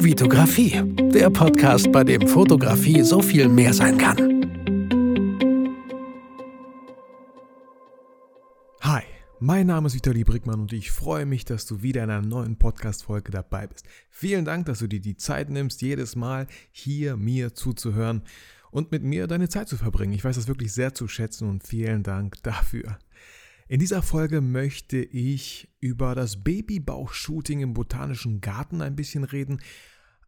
Vitografie, der Podcast, bei dem Fotografie so viel mehr sein kann. Hi, mein Name ist Vitali Brickmann und ich freue mich, dass du wieder in einer neuen Podcast-Folge dabei bist. Vielen Dank, dass du dir die Zeit nimmst, jedes Mal hier mir zuzuhören und mit mir deine Zeit zu verbringen. Ich weiß das wirklich sehr zu schätzen und vielen Dank dafür. In dieser Folge möchte ich über das Babybauch-Shooting im Botanischen Garten ein bisschen reden.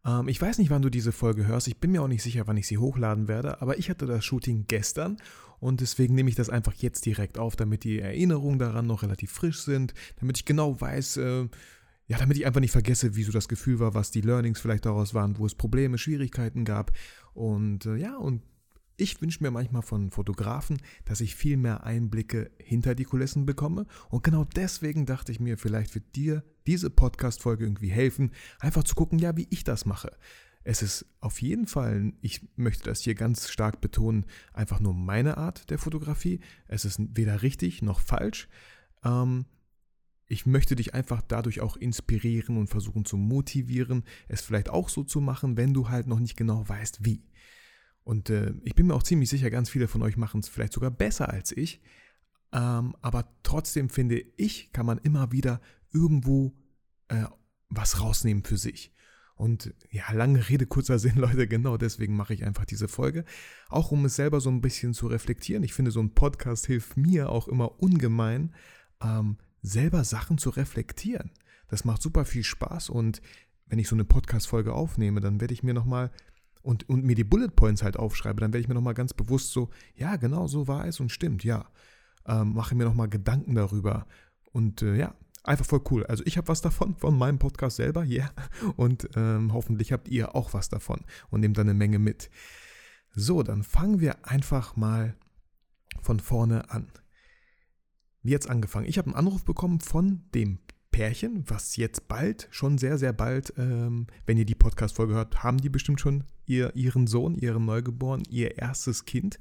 Ähm, ich weiß nicht, wann du diese Folge hörst. Ich bin mir auch nicht sicher, wann ich sie hochladen werde. Aber ich hatte das Shooting gestern und deswegen nehme ich das einfach jetzt direkt auf, damit die Erinnerungen daran noch relativ frisch sind, damit ich genau weiß, äh, ja, damit ich einfach nicht vergesse, wie so das Gefühl war, was die Learnings vielleicht daraus waren, wo es Probleme, Schwierigkeiten gab. Und äh, ja, und ich wünsche mir manchmal von Fotografen, dass ich viel mehr Einblicke hinter die Kulissen bekomme. Und genau deswegen dachte ich mir, vielleicht wird dir diese Podcast-Folge irgendwie helfen, einfach zu gucken, ja, wie ich das mache. Es ist auf jeden Fall, ich möchte das hier ganz stark betonen, einfach nur meine Art der Fotografie. Es ist weder richtig noch falsch. Ähm, ich möchte dich einfach dadurch auch inspirieren und versuchen zu motivieren, es vielleicht auch so zu machen, wenn du halt noch nicht genau weißt, wie. Und äh, ich bin mir auch ziemlich sicher, ganz viele von euch machen es vielleicht sogar besser als ich. Ähm, aber trotzdem finde ich, kann man immer wieder irgendwo äh, was rausnehmen für sich. Und ja, lange Rede, kurzer Sinn, Leute, genau deswegen mache ich einfach diese Folge. Auch um es selber so ein bisschen zu reflektieren. Ich finde, so ein Podcast hilft mir auch immer ungemein, ähm, selber Sachen zu reflektieren. Das macht super viel Spaß und wenn ich so eine Podcast-Folge aufnehme, dann werde ich mir nochmal und, und mir die Bullet Points halt aufschreibe, dann werde ich mir nochmal ganz bewusst so, ja, genau so war es und stimmt, ja. Ähm, mache mir nochmal Gedanken darüber. Und äh, ja, einfach voll cool. Also ich habe was davon, von meinem Podcast selber, ja. Yeah. Und ähm, hoffentlich habt ihr auch was davon und nehmt dann eine Menge mit. So, dann fangen wir einfach mal von vorne an. Wie jetzt angefangen? Ich habe einen Anruf bekommen von dem Pärchen, was jetzt bald, schon sehr, sehr bald, ähm, wenn ihr die Podcast-Folge hört, haben die bestimmt schon ihr, ihren Sohn, ihren Neugeborenen, ihr erstes Kind.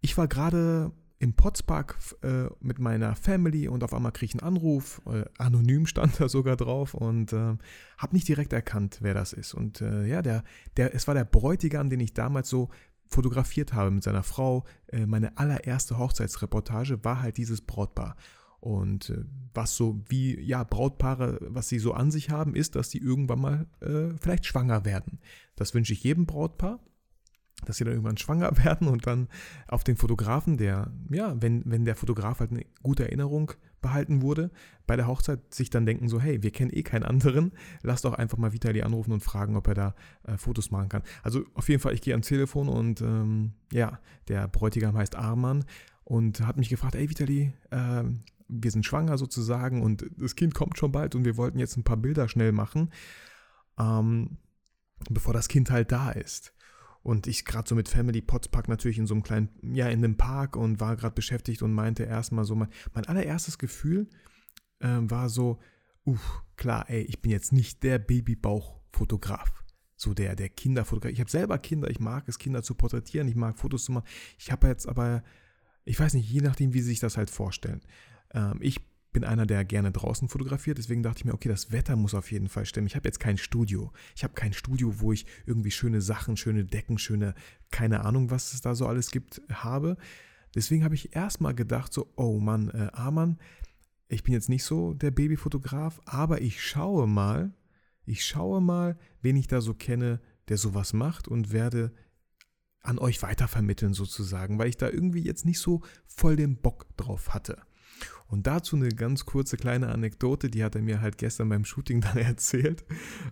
Ich war gerade im Potspark äh, mit meiner Family und auf einmal kriege ich einen Anruf, äh, anonym stand da sogar drauf und äh, habe nicht direkt erkannt, wer das ist. Und äh, ja, der, der, es war der Bräutigam, den ich damals so fotografiert habe mit seiner Frau. Äh, meine allererste Hochzeitsreportage war halt dieses Brautpaar. Und äh, was so wie, ja, Brautpaare, was sie so an sich haben, ist, dass sie irgendwann mal äh, vielleicht schwanger werden. Das wünsche ich jedem Brautpaar, dass sie dann irgendwann schwanger werden und dann auf den Fotografen, der, ja, wenn, wenn der Fotograf halt eine gute Erinnerung behalten wurde, bei der Hochzeit sich dann denken so, hey, wir kennen eh keinen anderen, lass doch einfach mal Vitali anrufen und fragen, ob er da äh, Fotos machen kann. Also auf jeden Fall, ich gehe ans Telefon und ähm, ja, der Bräutigam heißt Arman und hat mich gefragt, ey Vitali, äh, wir sind schwanger sozusagen und das Kind kommt schon bald und wir wollten jetzt ein paar Bilder schnell machen, ähm, bevor das Kind halt da ist. Und ich gerade so mit Family Potspark natürlich in so einem kleinen, ja, in einem Park und war gerade beschäftigt und meinte erstmal so, mein, mein allererstes Gefühl äh, war so, uff, klar, ey, ich bin jetzt nicht der Babybauchfotograf. So der, der Kinderfotograf. Ich habe selber Kinder, ich mag es, Kinder zu porträtieren, ich mag Fotos zu machen. Ich habe jetzt aber, ich weiß nicht, je nachdem, wie sie sich das halt vorstellen. Ähm, ich bin einer, der gerne draußen fotografiert, deswegen dachte ich mir, okay, das Wetter muss auf jeden Fall stimmen. Ich habe jetzt kein Studio. Ich habe kein Studio, wo ich irgendwie schöne Sachen, schöne Decken, schöne, keine Ahnung, was es da so alles gibt, habe. Deswegen habe ich erstmal gedacht, so, oh Mann, äh, Arman, ich bin jetzt nicht so der Babyfotograf, aber ich schaue mal, ich schaue mal, wen ich da so kenne, der sowas macht und werde an euch weitervermitteln sozusagen, weil ich da irgendwie jetzt nicht so voll den Bock drauf hatte. Und dazu eine ganz kurze kleine Anekdote, die hat er mir halt gestern beim Shooting dann erzählt.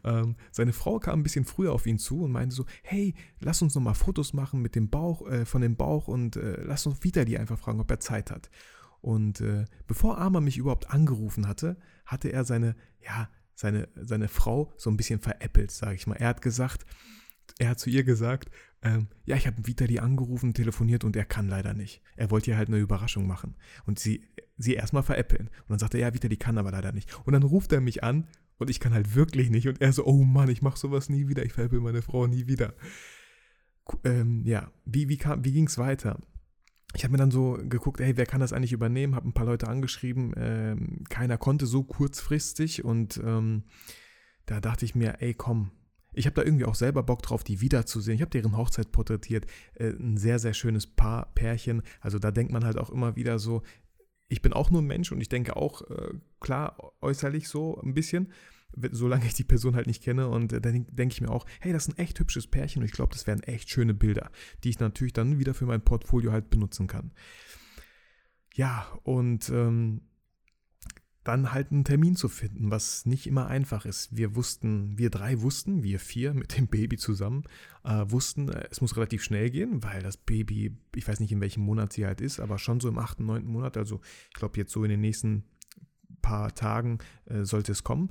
Ähm, seine Frau kam ein bisschen früher auf ihn zu und meinte so, hey, lass uns nochmal Fotos machen mit dem Bauch, äh, von dem Bauch und äh, lass uns Vitali einfach fragen, ob er Zeit hat. Und äh, bevor Arma mich überhaupt angerufen hatte, hatte er seine, ja, seine, seine Frau so ein bisschen veräppelt, sage ich mal. Er hat gesagt, er hat zu ihr gesagt, ähm, ja, ich habe Vitali angerufen, telefoniert und er kann leider nicht. Er wollte ihr halt eine Überraschung machen. Und sie, sie erstmal veräppeln. Und dann sagt er, ja, Vita, die kann aber leider nicht. Und dann ruft er mich an und ich kann halt wirklich nicht. Und er so, oh Mann, ich mache sowas nie wieder, ich veräppel meine Frau nie wieder. Ähm, ja, wie, wie, wie ging es weiter? Ich habe mir dann so geguckt, hey, wer kann das eigentlich übernehmen? Habe ein paar Leute angeschrieben. Ähm, keiner konnte so kurzfristig. Und ähm, da dachte ich mir, ey, komm, ich habe da irgendwie auch selber Bock drauf, die wiederzusehen. Ich habe deren Hochzeit porträtiert. Äh, ein sehr, sehr schönes Paar, Pärchen. Also da denkt man halt auch immer wieder so, ich bin auch nur ein Mensch und ich denke auch, äh, klar, äußerlich so ein bisschen, solange ich die Person halt nicht kenne. Und äh, dann denke ich mir auch, hey, das ist ein echt hübsches Pärchen und ich glaube, das wären echt schöne Bilder, die ich natürlich dann wieder für mein Portfolio halt benutzen kann. Ja, und ähm, dann halt einen Termin zu finden, was nicht immer einfach ist. Wir wussten, wir drei wussten, wir vier mit dem Baby zusammen, äh, wussten, äh, es muss relativ schnell gehen, weil das Baby, ich weiß nicht in welchem Monat sie halt ist, aber schon so im achten, neunten Monat, also ich glaube jetzt so in den nächsten paar Tagen äh, sollte es kommen.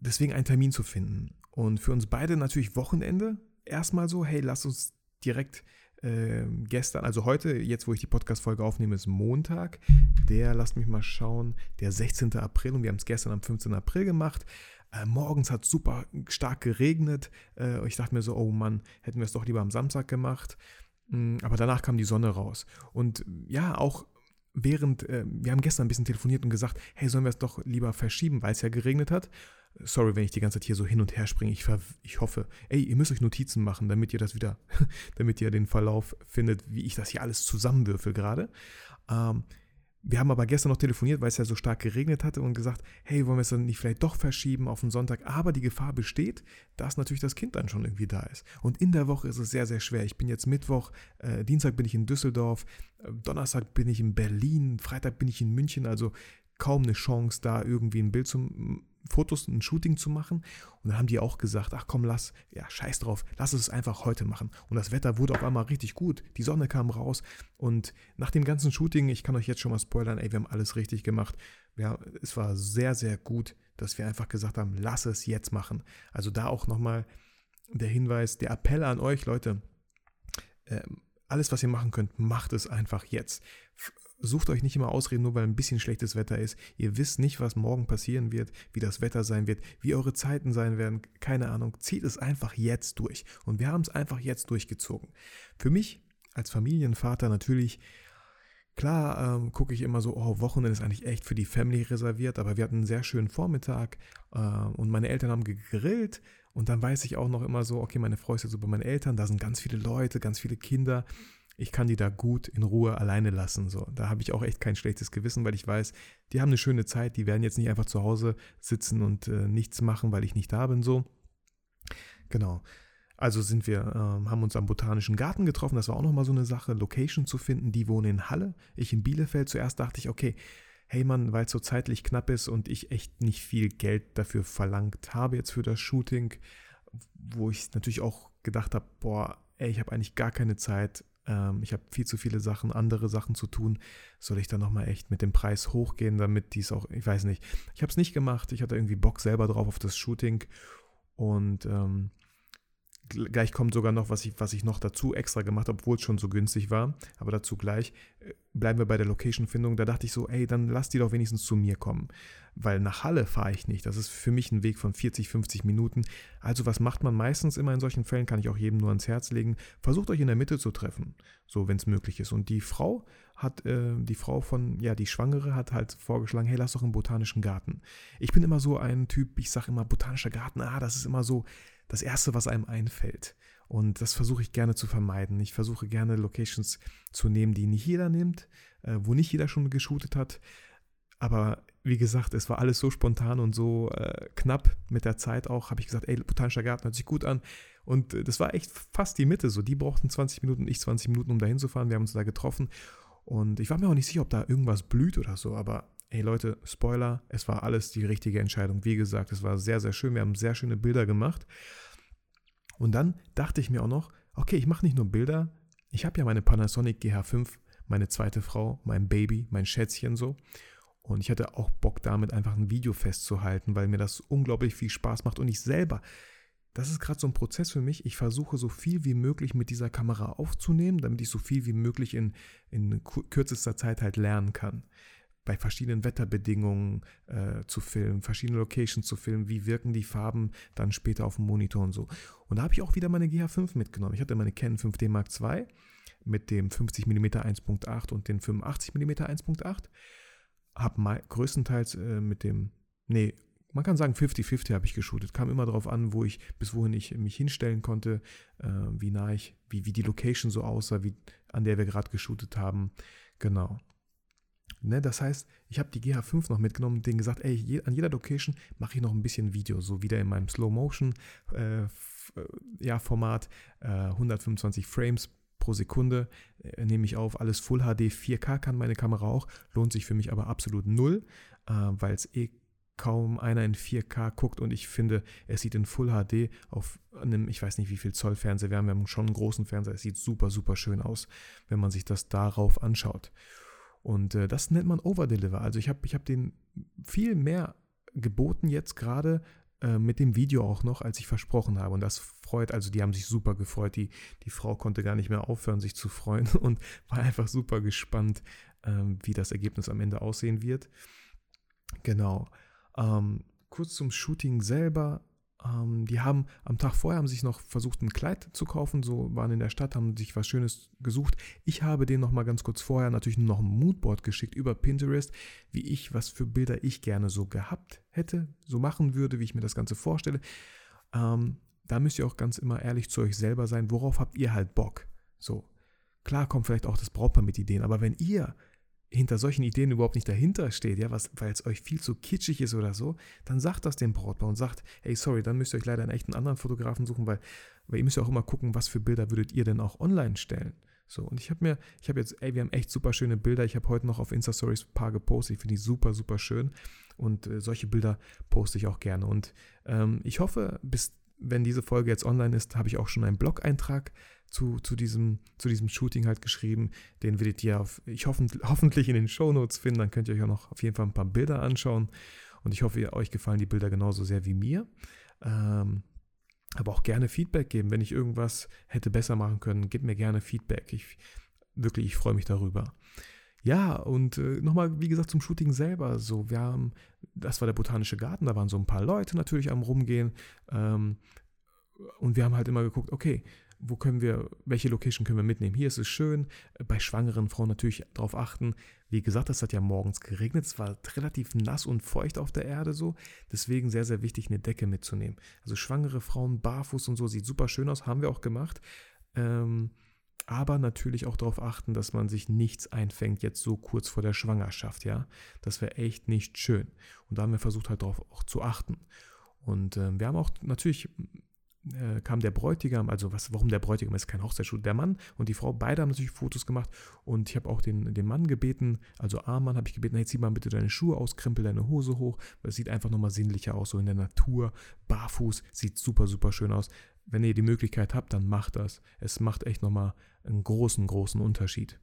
Deswegen einen Termin zu finden. Und für uns beide natürlich Wochenende. Erstmal so, hey, lass uns direkt äh, gestern, also heute, jetzt wo ich die Podcast-Folge aufnehme, ist Montag. Der, lasst mich mal schauen, der 16. April und wir haben es gestern am 15. April gemacht. Äh, morgens hat es super stark geregnet. Äh, ich dachte mir so, oh Mann, hätten wir es doch lieber am Samstag gemacht. Mhm, aber danach kam die Sonne raus. Und ja, auch während, äh, wir haben gestern ein bisschen telefoniert und gesagt, hey, sollen wir es doch lieber verschieben, weil es ja geregnet hat. Sorry, wenn ich die ganze Zeit hier so hin und her springe. Ich, ich hoffe, ey, ihr müsst euch Notizen machen, damit ihr das wieder, damit ihr den Verlauf findet, wie ich das hier alles zusammenwürfel gerade. Ähm, wir haben aber gestern noch telefoniert, weil es ja so stark geregnet hatte und gesagt, hey, wollen wir es dann nicht vielleicht doch verschieben auf den Sonntag? Aber die Gefahr besteht, dass natürlich das Kind dann schon irgendwie da ist. Und in der Woche ist es sehr, sehr schwer. Ich bin jetzt Mittwoch, äh, Dienstag bin ich in Düsseldorf, äh, Donnerstag bin ich in Berlin, Freitag bin ich in München. Also kaum eine Chance, da irgendwie ein Bild zu Fotos, ein Shooting zu machen. Und dann haben die auch gesagt, ach komm, lass, ja, scheiß drauf, lass es einfach heute machen. Und das Wetter wurde auf einmal richtig gut. Die Sonne kam raus. Und nach dem ganzen Shooting, ich kann euch jetzt schon mal spoilern, ey, wir haben alles richtig gemacht. Ja, es war sehr, sehr gut, dass wir einfach gesagt haben, lass es jetzt machen. Also da auch nochmal der Hinweis, der Appell an euch, Leute, äh, alles, was ihr machen könnt, macht es einfach jetzt sucht euch nicht immer Ausreden, nur weil ein bisschen schlechtes Wetter ist. Ihr wisst nicht, was morgen passieren wird, wie das Wetter sein wird, wie eure Zeiten sein werden. Keine Ahnung. Zieht es einfach jetzt durch. Und wir haben es einfach jetzt durchgezogen. Für mich als Familienvater natürlich Klar ähm, gucke ich immer so, oh, Wochenende ist eigentlich echt für die Family reserviert, aber wir hatten einen sehr schönen Vormittag äh, und meine Eltern haben gegrillt und dann weiß ich auch noch immer so, okay, meine Frau ist jetzt so bei meinen Eltern, da sind ganz viele Leute, ganz viele Kinder ich kann die da gut in Ruhe alleine lassen. So, da habe ich auch echt kein schlechtes Gewissen, weil ich weiß, die haben eine schöne Zeit, die werden jetzt nicht einfach zu Hause sitzen und äh, nichts machen, weil ich nicht da bin. So, genau. Also sind wir, äh, haben uns am Botanischen Garten getroffen. Das war auch nochmal so eine Sache, Location zu finden. Die wohnen in Halle, ich in Bielefeld. Zuerst dachte ich, okay, hey Mann, weil es so zeitlich knapp ist und ich echt nicht viel Geld dafür verlangt habe jetzt für das Shooting, wo ich natürlich auch gedacht habe, boah, ey, ich habe eigentlich gar keine Zeit, ähm, ich habe viel zu viele Sachen, andere Sachen zu tun. Soll ich dann nochmal echt mit dem Preis hochgehen, damit dies auch, ich weiß nicht. Ich habe es nicht gemacht. Ich hatte irgendwie Bock selber drauf auf das Shooting. Und ähm, gleich kommt sogar noch, was ich, was ich noch dazu extra gemacht habe, obwohl es schon so günstig war. Aber dazu gleich. Äh, bleiben wir bei der Location-Findung. Da dachte ich so, ey, dann lass die doch wenigstens zu mir kommen. Weil nach Halle fahre ich nicht. Das ist für mich ein Weg von 40, 50 Minuten. Also was macht man meistens immer in solchen Fällen? Kann ich auch jedem nur ans Herz legen. Versucht euch in der Mitte zu treffen. So, wenn es möglich ist. Und die Frau hat, äh, die Frau von, ja, die Schwangere hat halt vorgeschlagen, hey, lass doch im Botanischen Garten. Ich bin immer so ein Typ, ich sage immer, Botanischer Garten, ah, das ist immer so das Erste, was einem einfällt. Und das versuche ich gerne zu vermeiden. Ich versuche gerne Locations zu nehmen, die nicht jeder nimmt, äh, wo nicht jeder schon geshootet hat. Aber wie gesagt, es war alles so spontan und so äh, knapp mit der Zeit auch, habe ich gesagt, ey, Botanischer Garten hört sich gut an. Und äh, das war echt fast die Mitte so. Die brauchten 20 Minuten, ich 20 Minuten, um da hinzufahren. Wir haben uns da getroffen. Und ich war mir auch nicht sicher, ob da irgendwas blüht oder so, aber Hey Leute, Spoiler, es war alles die richtige Entscheidung. Wie gesagt, es war sehr, sehr schön. Wir haben sehr schöne Bilder gemacht. Und dann dachte ich mir auch noch, okay, ich mache nicht nur Bilder. Ich habe ja meine Panasonic GH5, meine zweite Frau, mein Baby, mein Schätzchen so. Und ich hatte auch Bock damit einfach ein Video festzuhalten, weil mir das unglaublich viel Spaß macht. Und ich selber, das ist gerade so ein Prozess für mich. Ich versuche so viel wie möglich mit dieser Kamera aufzunehmen, damit ich so viel wie möglich in, in kürzester Zeit halt lernen kann bei verschiedenen Wetterbedingungen äh, zu filmen, verschiedene Locations zu filmen, wie wirken die Farben dann später auf dem Monitor und so. Und da habe ich auch wieder meine GH5 mitgenommen. Ich hatte meine Canon 5D Mark II mit dem 50 mm 1.8 und den 85 mm 1.8. Habe größtenteils äh, mit dem, nee, man kann sagen 50-50 habe ich geshootet. Kam immer darauf an, wo ich, bis wohin ich mich hinstellen konnte, äh, wie nah ich, wie, wie die Location so aussah, wie, an der wir gerade geshootet haben. Genau. Ne, das heißt, ich habe die GH5 noch mitgenommen und denen gesagt, ey, je, an jeder Location mache ich noch ein bisschen Video, so wieder in meinem Slow Motion äh, äh ja, Format, äh, 125 Frames pro Sekunde äh, nehme ich auf, alles Full HD, 4K kann meine Kamera auch, lohnt sich für mich aber absolut null, äh, weil es eh kaum einer in 4K guckt und ich finde, es sieht in Full HD auf einem, ich weiß nicht wie viel Zoll Fernseher, wir haben schon einen großen Fernseher, es sieht super, super schön aus, wenn man sich das darauf anschaut. Und äh, das nennt man Overdeliver. Also ich habe ich hab den viel mehr geboten jetzt gerade äh, mit dem Video auch noch, als ich versprochen habe. Und das freut, also die haben sich super gefreut. Die, die Frau konnte gar nicht mehr aufhören, sich zu freuen und war einfach super gespannt, ähm, wie das Ergebnis am Ende aussehen wird. Genau. Ähm, kurz zum Shooting selber. Ähm, die haben am Tag vorher haben sich noch versucht, ein Kleid zu kaufen, so waren in der Stadt, haben sich was Schönes gesucht. Ich habe denen noch mal ganz kurz vorher natürlich noch ein Moodboard geschickt über Pinterest, wie ich, was für Bilder ich gerne so gehabt hätte, so machen würde, wie ich mir das Ganze vorstelle. Ähm, da müsst ihr auch ganz immer ehrlich zu euch selber sein, worauf habt ihr halt Bock? So. Klar kommt vielleicht auch das Brautpaar mit Ideen, aber wenn ihr hinter solchen Ideen überhaupt nicht dahinter steht, ja, weil es euch viel zu kitschig ist oder so, dann sagt das dem Brautpaar und sagt, hey, sorry, dann müsst ihr euch leider einen echten anderen Fotografen suchen, weil, weil ihr müsst ja auch immer gucken, was für Bilder würdet ihr denn auch online stellen. So, und ich habe mir, ich habe jetzt, ey, wir haben echt super schöne Bilder. Ich habe heute noch auf Insta-Stories ein paar gepostet. Ich finde die super, super schön. Und äh, solche Bilder poste ich auch gerne. Und ähm, ich hoffe, bis wenn diese Folge jetzt online ist, habe ich auch schon einen Blog-Eintrag zu, zu, diesem, zu diesem Shooting halt geschrieben. Den werdet ihr auf, ich hoffen, hoffentlich in den Show Notes finden. Dann könnt ihr euch auch noch auf jeden Fall ein paar Bilder anschauen. Und ich hoffe, euch gefallen die Bilder genauso sehr wie mir. Ähm, aber auch gerne Feedback geben. Wenn ich irgendwas hätte besser machen können, gebt mir gerne Feedback. Ich, wirklich, ich freue mich darüber. Ja, und äh, nochmal, wie gesagt, zum Shooting selber. So, wir haben, das war der Botanische Garten, da waren so ein paar Leute natürlich am Rumgehen. Ähm, und wir haben halt immer geguckt, okay, wo können wir, welche Location können wir mitnehmen? Hier ist es schön, bei schwangeren Frauen natürlich darauf achten. Wie gesagt, es hat ja morgens geregnet, es war relativ nass und feucht auf der Erde so, deswegen sehr, sehr wichtig, eine Decke mitzunehmen. Also schwangere Frauen barfuß und so, sieht super schön aus, haben wir auch gemacht. Ähm, aber natürlich auch darauf achten, dass man sich nichts einfängt, jetzt so kurz vor der Schwangerschaft, ja. Das wäre echt nicht schön. Und da haben wir versucht halt darauf auch zu achten. Und äh, wir haben auch natürlich äh, kam der Bräutigam, also was, warum der Bräutigam ist kein Hochzeitsschuh, der Mann und die Frau, beide haben natürlich Fotos gemacht und ich habe auch den, den Mann gebeten, also A-Mann habe ich gebeten, hey, zieh mal bitte deine Schuhe aus, krempel deine Hose hoch, es sieht einfach nochmal sinnlicher aus, so in der Natur, barfuß, sieht super, super schön aus. Wenn ihr die Möglichkeit habt, dann macht das. Es macht echt nochmal einen großen, großen Unterschied.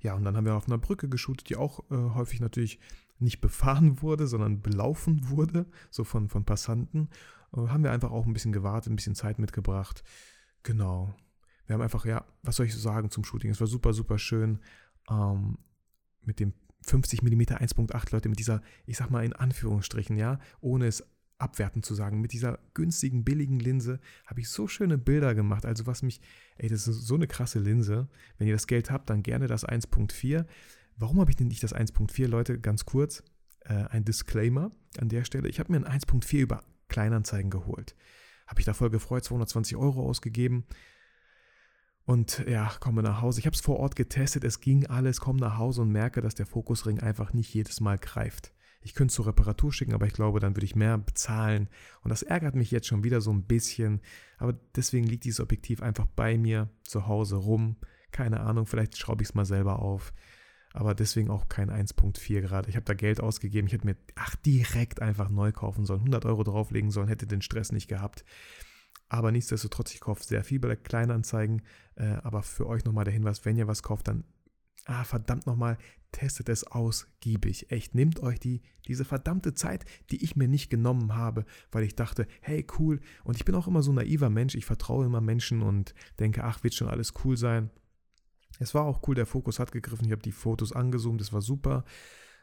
Ja, und dann haben wir auf einer Brücke geshootet, die auch äh, häufig natürlich nicht befahren wurde, sondern belaufen wurde, so von, von Passanten. Haben wir einfach auch ein bisschen gewartet, ein bisschen Zeit mitgebracht. Genau. Wir haben einfach, ja, was soll ich so sagen zum Shooting? Es war super, super schön. Ähm, mit dem 50 mm 1.8, Leute, mit dieser, ich sag mal in Anführungsstrichen, ja, ohne es abwertend zu sagen, mit dieser günstigen, billigen Linse habe ich so schöne Bilder gemacht. Also was mich, ey, das ist so eine krasse Linse. Wenn ihr das Geld habt, dann gerne das 1.4. Warum habe ich denn nicht das 1.4, Leute? Ganz kurz, äh, ein Disclaimer an der Stelle. Ich habe mir ein 1.4 über Kleinanzeigen geholt. Habe ich da voll gefreut, 220 Euro ausgegeben. Und ja, komme nach Hause. Ich habe es vor Ort getestet, es ging alles, komme nach Hause und merke, dass der Fokusring einfach nicht jedes Mal greift. Ich könnte es zur Reparatur schicken, aber ich glaube, dann würde ich mehr bezahlen. Und das ärgert mich jetzt schon wieder so ein bisschen. Aber deswegen liegt dieses Objektiv einfach bei mir zu Hause rum. Keine Ahnung, vielleicht schraube ich es mal selber auf aber deswegen auch kein 1.4 gerade. Ich habe da Geld ausgegeben. Ich hätte mir, ach, direkt einfach neu kaufen sollen, 100 Euro drauflegen sollen, hätte den Stress nicht gehabt. Aber nichtsdestotrotz, ich kaufe sehr viel bei der Kleinanzeigen. Äh, aber für euch nochmal der Hinweis, wenn ihr was kauft, dann, ah, verdammt nochmal, testet es ausgiebig. Echt, nehmt euch die, diese verdammte Zeit, die ich mir nicht genommen habe, weil ich dachte, hey, cool. Und ich bin auch immer so ein naiver Mensch. Ich vertraue immer Menschen und denke, ach, wird schon alles cool sein. Es war auch cool, der Fokus hat gegriffen. Ich habe die Fotos angezoomt, das war super.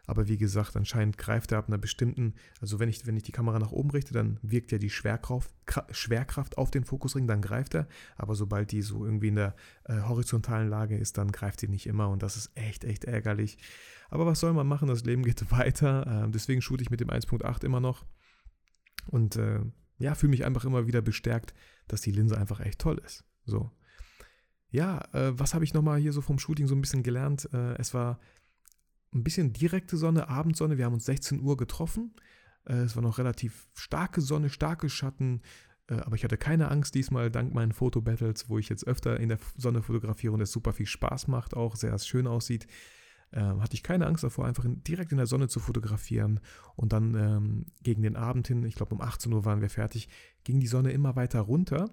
Aber wie gesagt, anscheinend greift er ab einer bestimmten, also wenn ich, wenn ich die Kamera nach oben richte, dann wirkt ja die Schwerkraft, Schwerkraft auf den Fokusring, dann greift er. Aber sobald die so irgendwie in der äh, horizontalen Lage ist, dann greift die nicht immer und das ist echt, echt ärgerlich. Aber was soll man machen? Das Leben geht weiter. Äh, deswegen shoote ich mit dem 1.8 immer noch. Und äh, ja, fühle mich einfach immer wieder bestärkt, dass die Linse einfach echt toll ist. So. Ja, äh, was habe ich nochmal hier so vom Shooting so ein bisschen gelernt? Äh, es war ein bisschen direkte Sonne, Abendsonne. Wir haben uns 16 Uhr getroffen. Äh, es war noch relativ starke Sonne, starke Schatten. Äh, aber ich hatte keine Angst diesmal, dank meinen Fotobattles, wo ich jetzt öfter in der Sonne fotografiere und es super viel Spaß macht, auch sehr schön aussieht. Ähm, hatte ich keine Angst davor, einfach in, direkt in der Sonne zu fotografieren. Und dann ähm, gegen den Abend hin, ich glaube um 18 Uhr waren wir fertig, ging die Sonne immer weiter runter.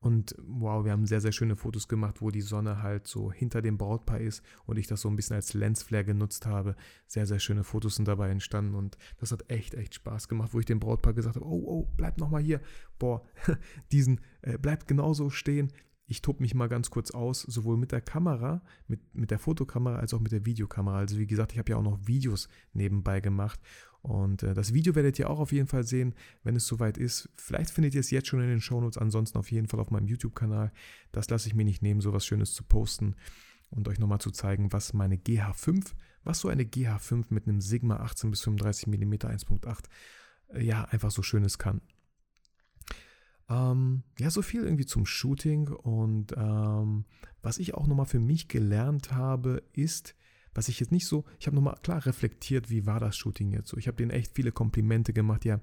Und wow, wir haben sehr, sehr schöne Fotos gemacht, wo die Sonne halt so hinter dem Brautpaar ist und ich das so ein bisschen als Lensflare genutzt habe. Sehr, sehr schöne Fotos sind dabei entstanden und das hat echt, echt Spaß gemacht, wo ich dem Brautpaar gesagt habe, oh, oh, bleib nochmal hier. Boah, diesen, äh, bleibt genauso stehen. Ich tobe mich mal ganz kurz aus, sowohl mit der Kamera, mit, mit der Fotokamera als auch mit der Videokamera. Also wie gesagt, ich habe ja auch noch Videos nebenbei gemacht und äh, das Video werdet ihr auch auf jeden Fall sehen, wenn es soweit ist. Vielleicht findet ihr es jetzt schon in den Shownotes, ansonsten auf jeden Fall auf meinem YouTube-Kanal. Das lasse ich mir nicht nehmen, sowas Schönes zu posten und euch nochmal zu zeigen, was meine GH5, was so eine GH5 mit einem Sigma 18 bis 35 mm 1.8 ja einfach so Schönes kann. Ähm, ja, so viel irgendwie zum Shooting und ähm, was ich auch nochmal für mich gelernt habe, ist, was ich jetzt nicht so, ich habe nochmal klar reflektiert, wie war das Shooting jetzt so. Ich habe denen echt viele Komplimente gemacht. Die haben,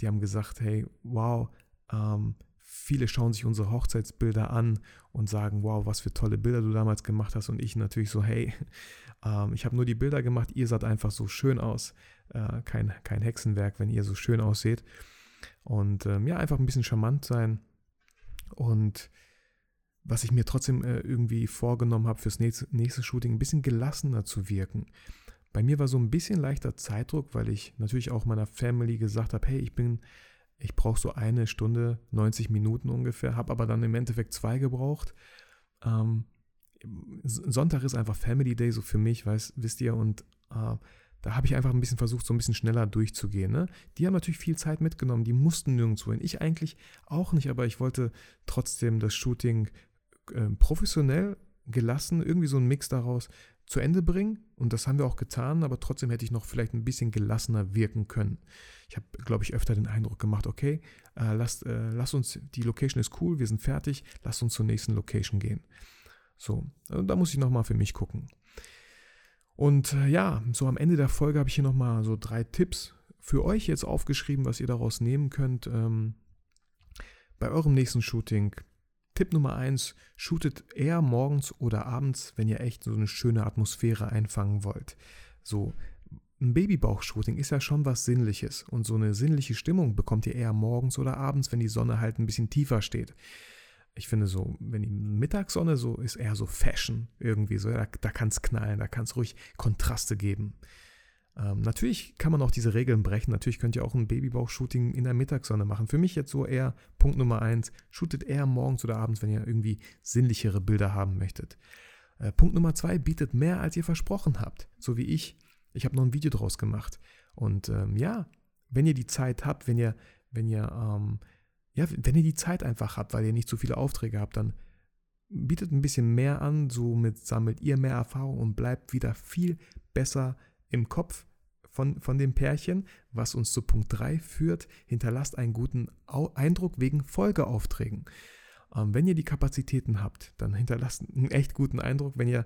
die haben gesagt, hey, wow, ähm, viele schauen sich unsere Hochzeitsbilder an und sagen, wow, was für tolle Bilder du damals gemacht hast. Und ich natürlich so, hey, ähm, ich habe nur die Bilder gemacht, ihr seid einfach so schön aus. Äh, kein, kein Hexenwerk, wenn ihr so schön ausseht. Und ähm, ja, einfach ein bisschen charmant sein. Und was ich mir trotzdem äh, irgendwie vorgenommen habe fürs nächste, nächste Shooting, ein bisschen gelassener zu wirken. Bei mir war so ein bisschen leichter Zeitdruck, weil ich natürlich auch meiner Family gesagt habe, hey, ich bin, ich brauche so eine Stunde, 90 Minuten ungefähr, habe aber dann im Endeffekt zwei gebraucht. Ähm, Sonntag ist einfach Family Day, so für mich, weiß, wisst ihr, und äh, da habe ich einfach ein bisschen versucht, so ein bisschen schneller durchzugehen. Ne? Die haben natürlich viel Zeit mitgenommen, die mussten nirgendwo hin. Ich eigentlich auch nicht, aber ich wollte trotzdem das Shooting äh, professionell, gelassen, irgendwie so einen Mix daraus zu Ende bringen. Und das haben wir auch getan, aber trotzdem hätte ich noch vielleicht ein bisschen gelassener wirken können. Ich habe, glaube ich, öfter den Eindruck gemacht, okay, äh, lasst, äh, lasst uns, die Location ist cool, wir sind fertig, lasst uns zur nächsten Location gehen. So, und da muss ich nochmal für mich gucken. Und äh, ja, so am Ende der Folge habe ich hier nochmal so drei Tipps für euch jetzt aufgeschrieben, was ihr daraus nehmen könnt. Ähm, bei eurem nächsten Shooting Tipp Nummer eins: shootet eher morgens oder abends, wenn ihr echt so eine schöne Atmosphäre einfangen wollt. So, ein Babybauch-Shooting ist ja schon was Sinnliches und so eine sinnliche Stimmung bekommt ihr eher morgens oder abends, wenn die Sonne halt ein bisschen tiefer steht. Ich finde so, wenn die Mittagssonne so ist, eher so Fashion irgendwie so, da, da kann es knallen, da kann es ruhig Kontraste geben. Ähm, natürlich kann man auch diese Regeln brechen. Natürlich könnt ihr auch ein Babybauch-Shooting in der Mittagssonne machen. Für mich jetzt so eher Punkt Nummer eins: shootet eher morgens oder abends, wenn ihr irgendwie sinnlichere Bilder haben möchtet. Äh, Punkt Nummer zwei: bietet mehr, als ihr versprochen habt. So wie ich. Ich habe noch ein Video draus gemacht. Und ähm, ja, wenn ihr die Zeit habt, wenn ihr, wenn ihr, ähm, ja, wenn ihr die Zeit einfach habt, weil ihr nicht so viele Aufträge habt, dann bietet ein bisschen mehr an, somit sammelt ihr mehr Erfahrung und bleibt wieder viel besser im Kopf von, von dem Pärchen, was uns zu Punkt 3 führt, hinterlasst einen guten Eindruck wegen Folgeaufträgen. Ähm, wenn ihr die Kapazitäten habt, dann hinterlasst einen echt guten Eindruck, wenn ihr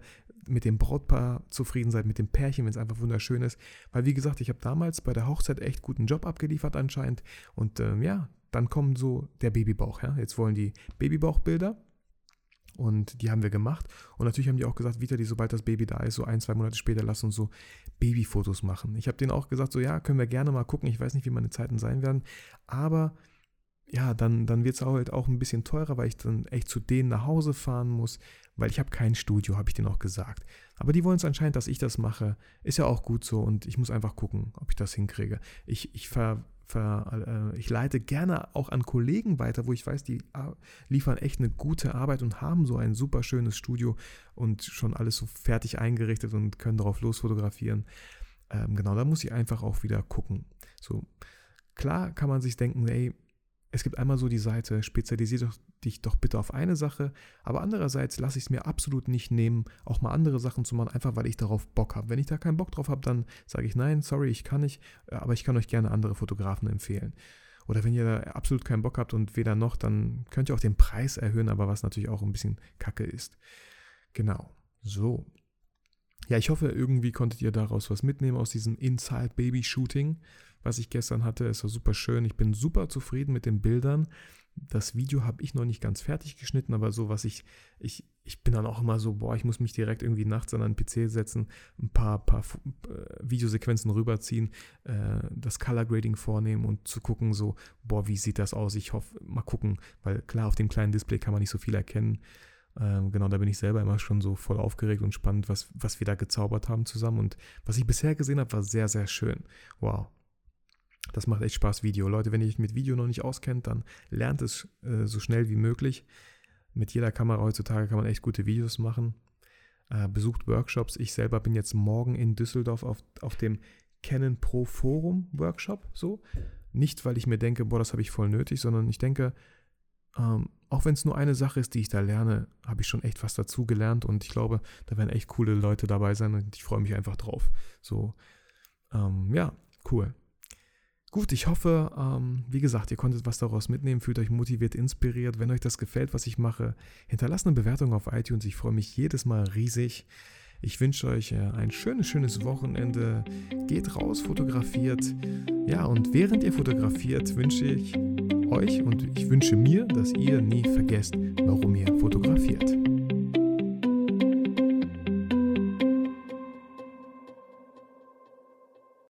mit dem Brautpaar zufrieden seid, mit dem Pärchen, wenn es einfach wunderschön ist. Weil wie gesagt, ich habe damals bei der Hochzeit echt guten Job abgeliefert anscheinend. Und ähm, ja, dann kommt so der Babybauch. Ja? Jetzt wollen die Babybauchbilder und die haben wir gemacht. Und natürlich haben die auch gesagt, Vitali, sobald das Baby da ist, so ein, zwei Monate später, lass uns so Babyfotos machen. Ich habe denen auch gesagt, so ja, können wir gerne mal gucken. Ich weiß nicht, wie meine Zeiten sein werden. Aber ja, dann, dann wird es halt auch ein bisschen teurer, weil ich dann echt zu denen nach Hause fahren muss, weil ich habe kein Studio, habe ich denen auch gesagt. Aber die wollen es anscheinend, dass ich das mache. Ist ja auch gut so und ich muss einfach gucken, ob ich das hinkriege. Ich, ich ver, ver, äh, ich leite gerne auch an Kollegen weiter, wo ich weiß, die äh, liefern echt eine gute Arbeit und haben so ein super schönes Studio und schon alles so fertig eingerichtet und können darauf losfotografieren. ähm, genau, da muss ich einfach auch wieder gucken. So, klar kann man sich denken, ey, es gibt einmal so die Seite, spezialisiere dich doch bitte auf eine Sache, aber andererseits lasse ich es mir absolut nicht nehmen, auch mal andere Sachen zu machen, einfach weil ich darauf Bock habe. Wenn ich da keinen Bock drauf habe, dann sage ich nein, sorry, ich kann nicht, aber ich kann euch gerne andere Fotografen empfehlen. Oder wenn ihr da absolut keinen Bock habt und weder noch, dann könnt ihr auch den Preis erhöhen, aber was natürlich auch ein bisschen kacke ist. Genau. So. Ja, ich hoffe, irgendwie konntet ihr daraus was mitnehmen aus diesem Inside Baby Shooting, was ich gestern hatte. Es war super schön. Ich bin super zufrieden mit den Bildern. Das Video habe ich noch nicht ganz fertig geschnitten, aber so was ich, ich, ich bin dann auch immer so, boah, ich muss mich direkt irgendwie nachts an einen PC setzen, ein paar, paar äh, Videosequenzen rüberziehen, äh, das Color Grading vornehmen und zu gucken, so, boah, wie sieht das aus? Ich hoffe, mal gucken, weil klar, auf dem kleinen Display kann man nicht so viel erkennen. Ähm, genau, da bin ich selber immer schon so voll aufgeregt und spannend, was, was wir da gezaubert haben zusammen. Und was ich bisher gesehen habe, war sehr, sehr schön. Wow. Das macht echt Spaß, Video. Leute, wenn ihr euch mit Video noch nicht auskennt, dann lernt es äh, so schnell wie möglich. Mit jeder Kamera heutzutage kann man echt gute Videos machen. Äh, besucht Workshops. Ich selber bin jetzt morgen in Düsseldorf auf, auf dem Canon Pro Forum Workshop. So. Nicht, weil ich mir denke, boah, das habe ich voll nötig, sondern ich denke, ähm, auch wenn es nur eine Sache ist, die ich da lerne, habe ich schon echt was dazu gelernt und ich glaube, da werden echt coole Leute dabei sein und ich freue mich einfach drauf. So, ähm, ja, cool. Gut, ich hoffe, ähm, wie gesagt, ihr konntet was daraus mitnehmen, fühlt euch motiviert, inspiriert. Wenn euch das gefällt, was ich mache, hinterlasst eine Bewertung auf iTunes. Ich freue mich jedes Mal riesig. Ich wünsche euch äh, ein schönes, schönes Wochenende. Geht raus, fotografiert. Ja, und während ihr fotografiert, wünsche ich euch und ich wünsche mir, dass ihr nie vergesst, warum ihr fotografiert.